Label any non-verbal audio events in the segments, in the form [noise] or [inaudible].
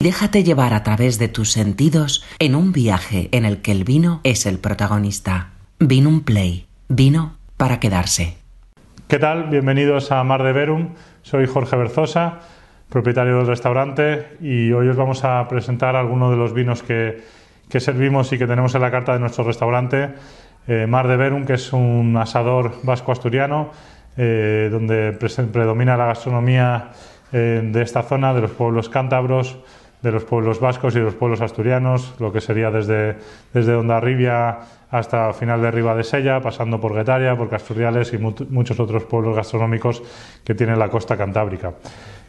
Déjate llevar a través de tus sentidos en un viaje en el que el vino es el protagonista. Vino un play. Vino para quedarse. ¿Qué tal? Bienvenidos a Mar de Verum. Soy Jorge Berzosa, propietario del restaurante, y hoy os vamos a presentar algunos de los vinos que, servimos y que tenemos en la carta de nuestro restaurante. Eh, Mar de Verum, que es un asador vasco-asturiano, eh, donde predomina la gastronomía eh, de esta zona, de los pueblos cántabros, de los pueblos vascos y de los pueblos asturianos, lo que sería desde, desde Ondarribia hasta final de Riva de Sella, pasando por Guetaria, por Casturiales y muchos otros pueblos gastronómicos que tiene la costa cantábrica.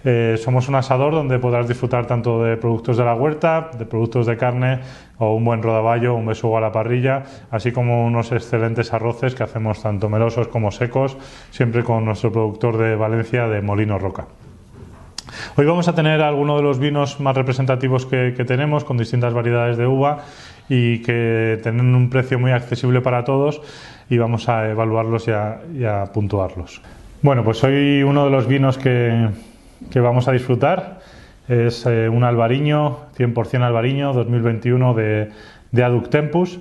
Eh, somos un asador donde podrás disfrutar tanto de productos de la huerta, de productos de carne o un buen rodaballo, un besugo a la parrilla, así como unos excelentes arroces que hacemos tanto melosos como secos, siempre con nuestro productor de Valencia de Molino Roca. Hoy vamos a tener algunos de los vinos más representativos que, tenemos, con distintas variedades de uva y que tienen un precio muy accesible para todos y vamos a evaluarlos y a, puntuarlos. Bueno, pues hoy uno de los vinos que, vamos a disfrutar es eh, un albariño, 100% albariño, 2021 de, de Aduc Tempus.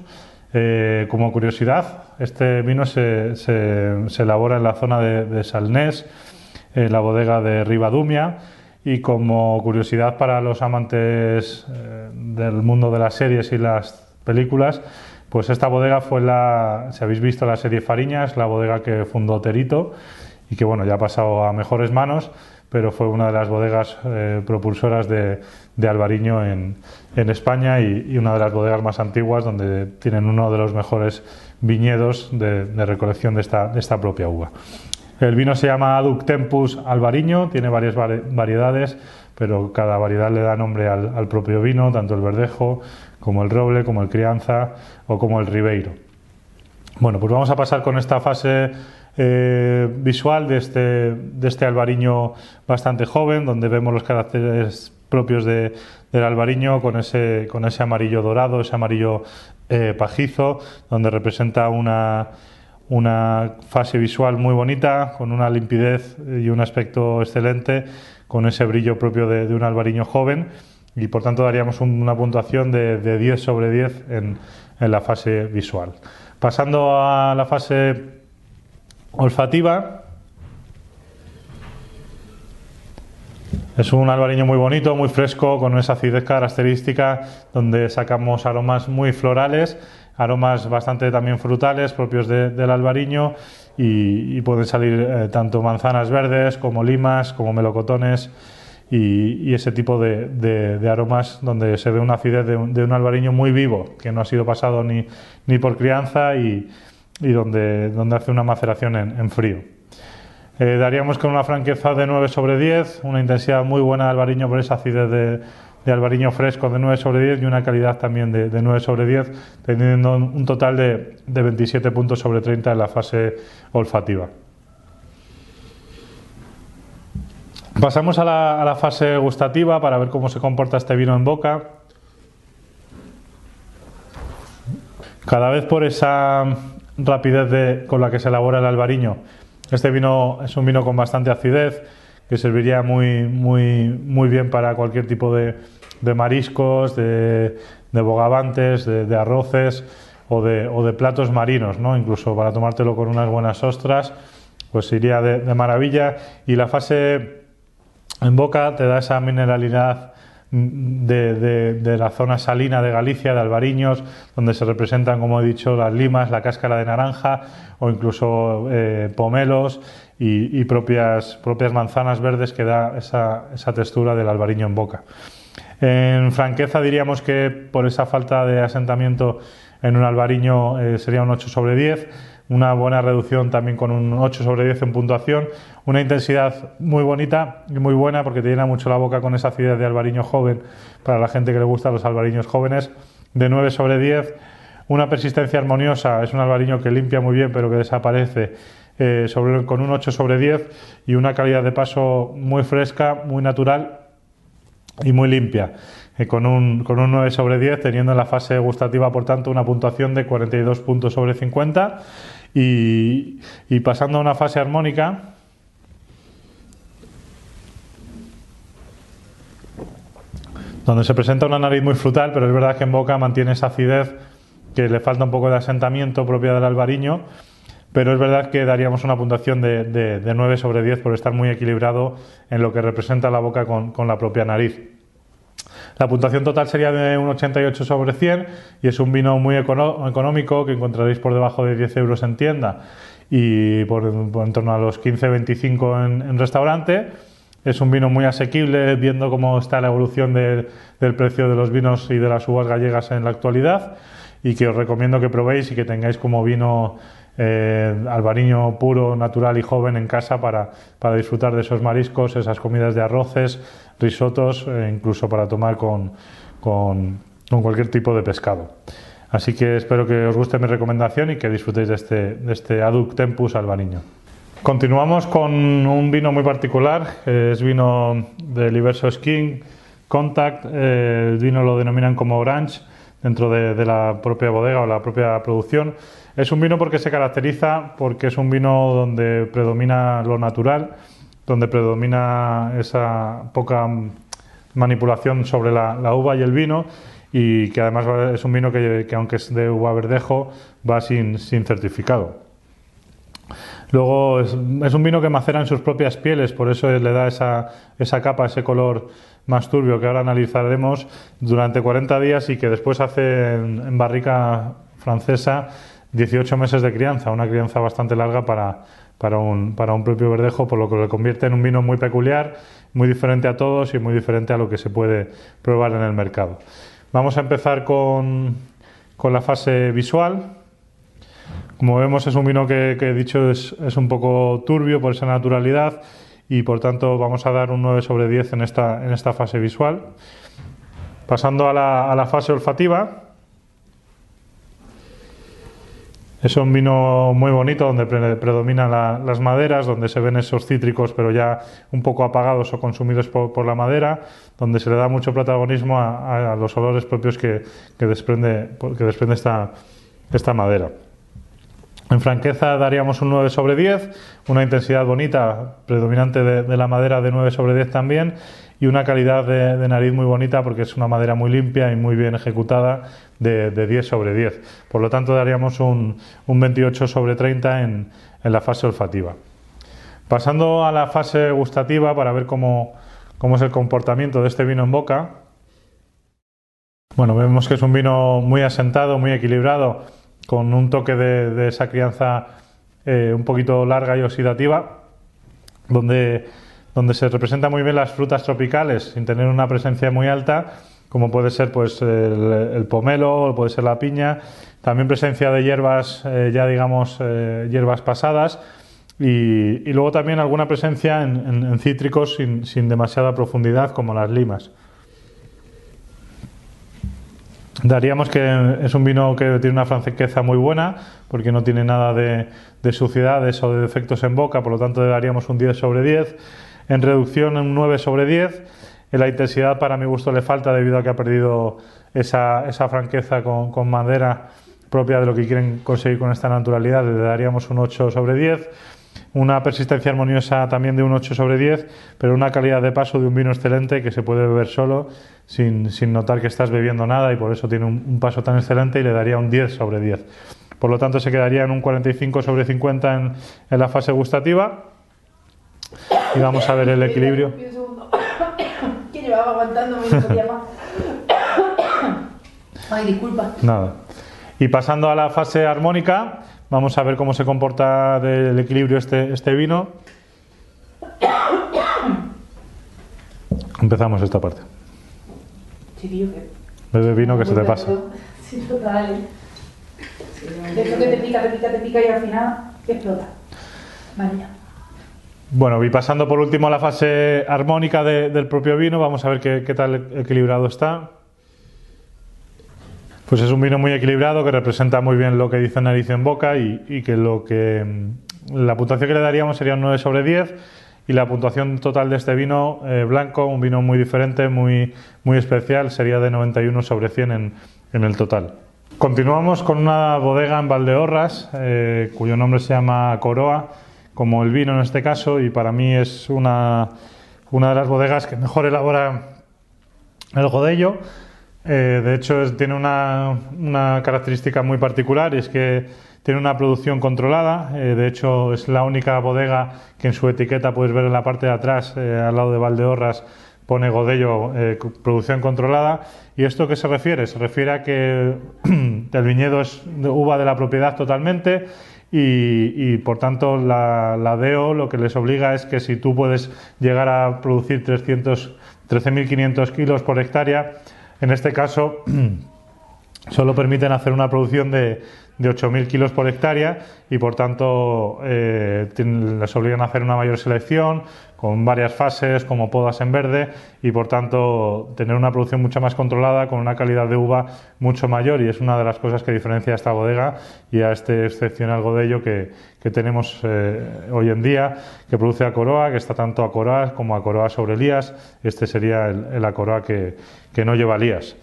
Eh, como curiosidad, este vino se, elabora en la zona de, Salnés, en la bodega de Ribadumia y como curiosidad para los amantes eh, del mundo de las series y las películas, pues esta bodega fue la, si habéis visto la serie Fariñas, la bodega que fundó Terito y que bueno, ya ha pasado a mejores manos, pero fue una de las bodegas eh, propulsoras de, de Albariño en, España y, una de las bodegas más antiguas donde tienen uno de los mejores viñedos de, recolección de esta propia uva. El vino se llama Aduc Tempus Albariño, tiene varias variedades, pero cada variedad le da nombre al, propio vino, tanto el verdejo como el roble, como el crianza o como el ribeiro. Bueno, pues vamos a pasar con esta fase eh, visual de este, de este albariño bastante joven, donde vemos los caracteres propios del albariño con ese, con ese amarillo dorado, ese amarillo eh, pajizo, donde representa una una fase visual muy bonita, con una limpidez y un aspecto excelente, con ese brillo propio de, un albariño joven y por tanto daríamos una puntuación de, 10 sobre 10 en, la fase visual. Pasando a la fase olfativa, Es un albariño muy bonito, muy fresco, con esa acidez característica, donde sacamos aromas muy florales aromas bastante también frutales propios del albariño y, pueden salir eh, tanto manzanas verdes como limas, como melocotones y, ese tipo de, aromas donde se ve una acidez de un, albariño muy vivo, que no ha sido pasado ni, ni por crianza y, donde, donde hace una maceración en, frío. Eh, daríamos con una franqueza de 9 sobre 10, una intensidad muy buena de albariño por esa acidez de, de fresco de 9 sobre 10 y una calidad también de, 9 sobre 10, teniendo un total de, 27 puntos sobre 30 en la fase olfativa. Pasamos a la, fase gustativa para ver cómo se comporta este vino en boca. Cada vez por esa rapidez con la que se elabora el albariño, este vino es un vino con bastante acidez, que serviría muy, muy, muy bien para cualquier tipo de, de mariscos, de, de bogavantes, de, arroces o de, o de, platos marinos, ¿no? incluso para tomártelo con unas buenas ostras, pues iría de, maravilla. Y la fase en boca te da esa mineralidad de, la zona salina de Galicia, de Albariños, donde se representan, como he dicho, las limas, la cáscara de naranja o incluso eh, pomelos y, propias, propias manzanas verdes que da esa, esa textura del albariño en boca. En franqueza diríamos que por esa falta de asentamiento en un albariño eh, sería un 8 sobre 10, una buena reducción también con un 8 sobre 10 en puntuación, una intensidad muy bonita y muy buena porque te llena mucho la boca con esa acidez de albariño joven para la gente que le gusta los albariños jóvenes, de 9 sobre 10, una persistencia armoniosa, es un albariño que limpia muy bien pero que desaparece eh, con un 8 sobre 10 y una calidad de paso muy fresca, muy natural y muy limpia, eh, con, un, con un 9 sobre 10, teniendo en la fase gustativa, por tanto, una puntuación de 42 puntos sobre 50. Y, pasando a una fase armónica, donde se presenta una nariz muy frutal, pero es verdad que en boca mantiene esa acidez que le falta un poco de asentamiento propia del albariño, pero es verdad que daríamos una puntuación de, de, 9 sobre 10 por estar muy equilibrado en lo que representa la boca con la propia nariz. La puntuación total sería de un 88 sobre 100 y es un vino muy económico que encontraréis por debajo de 10 euros en tienda y por, en torno a los 15-25 en, en, restaurante. Es un vino muy asequible viendo cómo está la evolución del precio de los vinos y de las uvas gallegas en la actualidad y que os recomiendo que probéis y que tengáis como vino eh, albariño puro, natural y joven en casa para, para, disfrutar de esos mariscos, esas comidas de arroces, risotos, e incluso para tomar con, con, cualquier tipo de pescado. Así que espero que os guste mi recomendación y que disfrutéis de este, de este Tempus albariño. Continuamos con un vino muy particular, es vino del Iverso Skin Contact, eh, el vino lo denominan como Orange dentro de, la propia bodega o la propia producción. Es un vino porque se caracteriza porque es un vino donde predomina lo natural, donde predomina esa poca manipulación sobre la, uva y el vino y que además es un vino que, aunque es de uva verdejo va sin, certificado. Luego es, un vino que macera en sus propias pieles, por eso le da esa, esa capa, ese color más turbio que ahora analizaremos durante 40 días y que después hace en, barrica francesa 18 meses de crianza, una crianza bastante larga para, para, un, para un propio verdejo, por lo que lo convierte en un vino muy peculiar, muy diferente a todos y muy diferente a lo que se puede probar en el mercado. Vamos a empezar con, con la fase visual. Como vemos es un vino que, he dicho es, es un poco turbio por esa naturalidad y por tanto vamos a dar un 9 sobre 10 en esta, en esta fase visual. Pasando a la, a la fase olfativa. Es un vino muy bonito donde predominan las maderas, donde se ven esos cítricos pero ya un poco apagados o consumidos por, la madera, donde se le da mucho protagonismo a, los olores propios que, desprende, que desprende esta, esta madera. En franqueza daríamos un 9 sobre 10, una intensidad bonita, predominante de, la madera de 9 sobre 10 también, y una calidad de, nariz muy bonita porque es una madera muy limpia y muy bien ejecutada de, 10 sobre 10. Por lo tanto daríamos un, 28 sobre 30 en, la fase olfativa. Pasando a la fase gustativa para ver cómo, cómo es el comportamiento de este vino en boca. Bueno, vemos que es un vino muy asentado, muy equilibrado con un toque de, esa crianza eh, un poquito larga y oxidativa, donde, donde se representan muy bien las frutas tropicales sin tener una presencia muy alta, como puede ser pues el, pomelo, puede ser la piña, también presencia de hierbas, eh, ya digamos, eh, hierbas pasadas, y, luego también alguna presencia en, cítricos sin, demasiada profundidad, como las limas. Daríamos que es un vino que tiene una franqueza muy buena, porque no tiene nada de, suciedades o de defectos en boca, por lo tanto le daríamos un 10 sobre 10. En reducción, un 9 sobre 10. En la intensidad, para mi gusto, le falta debido a que ha perdido esa, franqueza con, madera propia de lo que quieren conseguir con esta naturalidad. Le daríamos un 8 sobre 10 una persistencia armoniosa también de un 8 sobre 10, pero una calidad de paso de un vino excelente que se puede beber solo sin, notar que estás bebiendo nada y por eso tiene un, paso tan excelente y le daría un 10 sobre 10. Por lo tanto, se quedaría en un 45 sobre 50 en, en la fase gustativa. Y vamos a ver el equilibrio. ¿Quién llevaba aguantando [coughs] [coughs] Ay, disculpa. Nada. Y pasando a la fase armónica, Vamos a ver cómo se comporta del equilibrio este, este vino. [coughs] Empezamos esta parte. Chiquillo, que... Bebe vino que se te pasa. Sí, total. De que te pica, te pica, te pica y al final explota. Vale. Bueno, y pasando por último a la fase armónica del propio vino, vamos a ver qué, tal equilibrado está. Pues es un vino muy equilibrado que representa muy bien lo que dice nariz en boca y, que lo que mm, la puntuación que le daríamos sería un 9 sobre 10 y la puntuación total de este vino eh, blanco, un vino muy diferente, muy, muy especial, sería de 91 sobre 100 en, en el total. Continuamos con una bodega en Valdeorras, eh, cuyo nombre se llama Coroa, como el vino en este caso, y para mí es una, una de las bodegas que mejor elabora El Godello, eh, de hecho, tiene una, una, característica muy particular y es que tiene una producción controlada. Eh, de hecho, es la única bodega que en su etiqueta puedes ver en la parte de atrás, eh, al lado de Valdeorras, pone Godello producción controlada. ¿Y esto qué se refiere? Se refiere a que [clears throat] el viñedo es uva de la propiedad totalmente y, por tanto la, la, DEO lo que les obliga es que si tú puedes llegar a producir 13.500 kilos por hectárea, en este caso [clears throat] solo permiten hacer una producción de, de 8.000 kilos por hectárea y por tanto eh, les obligan a hacer una mayor selección con varias fases como podas en verde y por tanto tener una producción mucho más controlada con una calidad de uva mucho mayor y es una de las cosas que diferencia a esta bodega y a este excepcional godello que, que tenemos eh, hoy en día que produce a Coroa, que está tanto a Coroa como a Coroa sobre Elías. Este sería el, el Acoroa que, que no lleva Elías.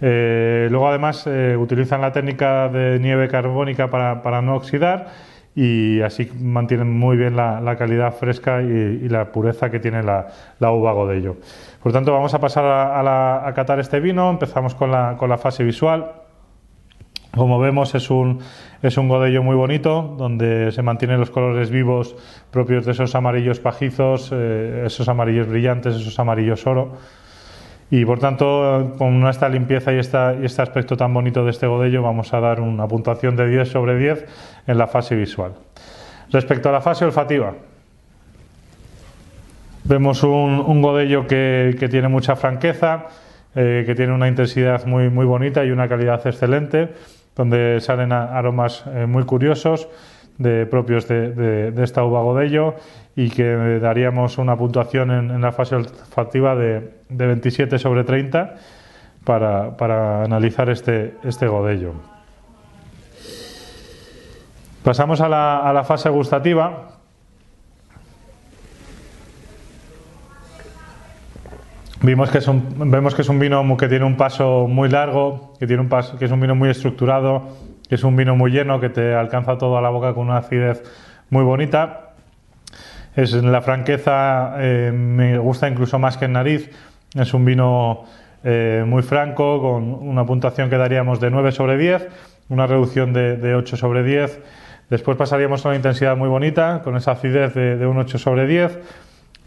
Eh, luego además eh, utilizan la técnica de nieve carbónica para, no oxidar y así mantienen muy bien la, calidad fresca y, la pureza que tiene la, uva Godello. Por tanto, vamos a pasar a, catar este vino. Empezamos con la, fase visual. Como vemos es un, es un godello muy bonito, donde se mantienen los colores vivos propios de esos amarillos pajizos, eh, esos amarillos brillantes, esos amarillos oro. Y por tanto, con esta limpieza y, esta, y este aspecto tan bonito de este godello, vamos a dar una puntuación de 10 sobre 10 en la fase visual. Respecto a la fase olfativa, vemos un, un godello que, tiene mucha franqueza, eh, que tiene una intensidad muy, muy bonita y una calidad excelente, donde salen aromas eh, muy curiosos de, propios de, de, de esta uva godello y que daríamos una puntuación en, la fase olfativa de, 27 sobre 30 para, analizar este, este godello. Pasamos a la, fase gustativa. Vimos que es un, vemos que es un vino que tiene un paso muy largo, que, tiene un paso, que es un vino muy estructurado, es un vino muy lleno, que te alcanza todo a la boca con una acidez muy bonita es la franqueza, eh, me gusta incluso más que en nariz. Es un vino eh, muy franco, con una puntuación que daríamos de 9 sobre 10, una reducción de, 8 sobre 10. Después pasaríamos a una intensidad muy bonita, con esa acidez de, de un 8 sobre 10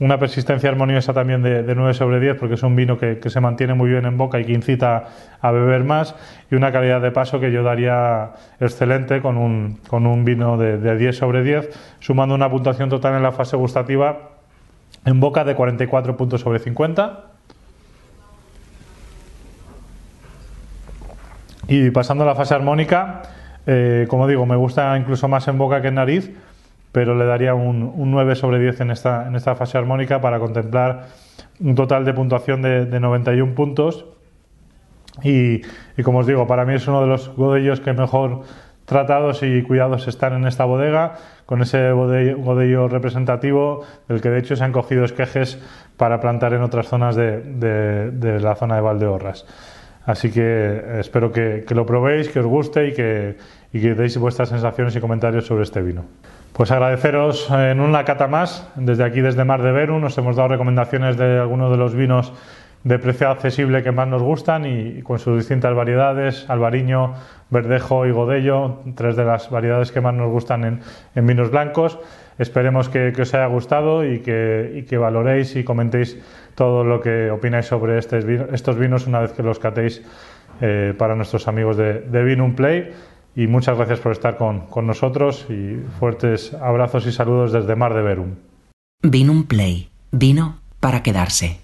una persistencia armoniosa también de, 9 sobre 10 porque es un vino que, se mantiene muy bien en boca y que incita a beber más y una calidad de paso que yo daría excelente con un, con un vino de, 10 sobre 10 sumando una puntuación total en la fase gustativa en boca de 44 puntos sobre 50 y pasando a la fase armónica eh, como digo me gusta incluso más en boca que en nariz pero le daría un, 9 sobre 10 en esta, en esta fase armónica para contemplar un total de puntuación de, 91 puntos. Y, como os digo, para mí es uno de los godellos que mejor tratados y cuidados están en esta bodega, con ese godello, representativo, del que de hecho se han cogido esquejes para plantar en otras zonas de, la zona de Valdeorras. Así que espero que, lo probéis, que os guste y que, y que deis vuestras sensaciones y comentarios sobre este vino. Pues agradeceros en una cata más, desde aquí, desde Mar de Veru, nos hemos dado recomendaciones de algunos de los vinos de precio accesible que más nos gustan y, con sus distintas variedades, albariño, verdejo y godello, tres de las variedades que más nos gustan en, vinos blancos. Esperemos que, os haya gustado y que, valoréis y comentéis todo lo que opináis sobre estos vinos una vez que los catéis eh, para nuestros amigos de, de Vinum Play y muchas gracias por estar con, con, nosotros y fuertes abrazos y saludos desde Mar de Verum. Vino un play, vino para quedarse.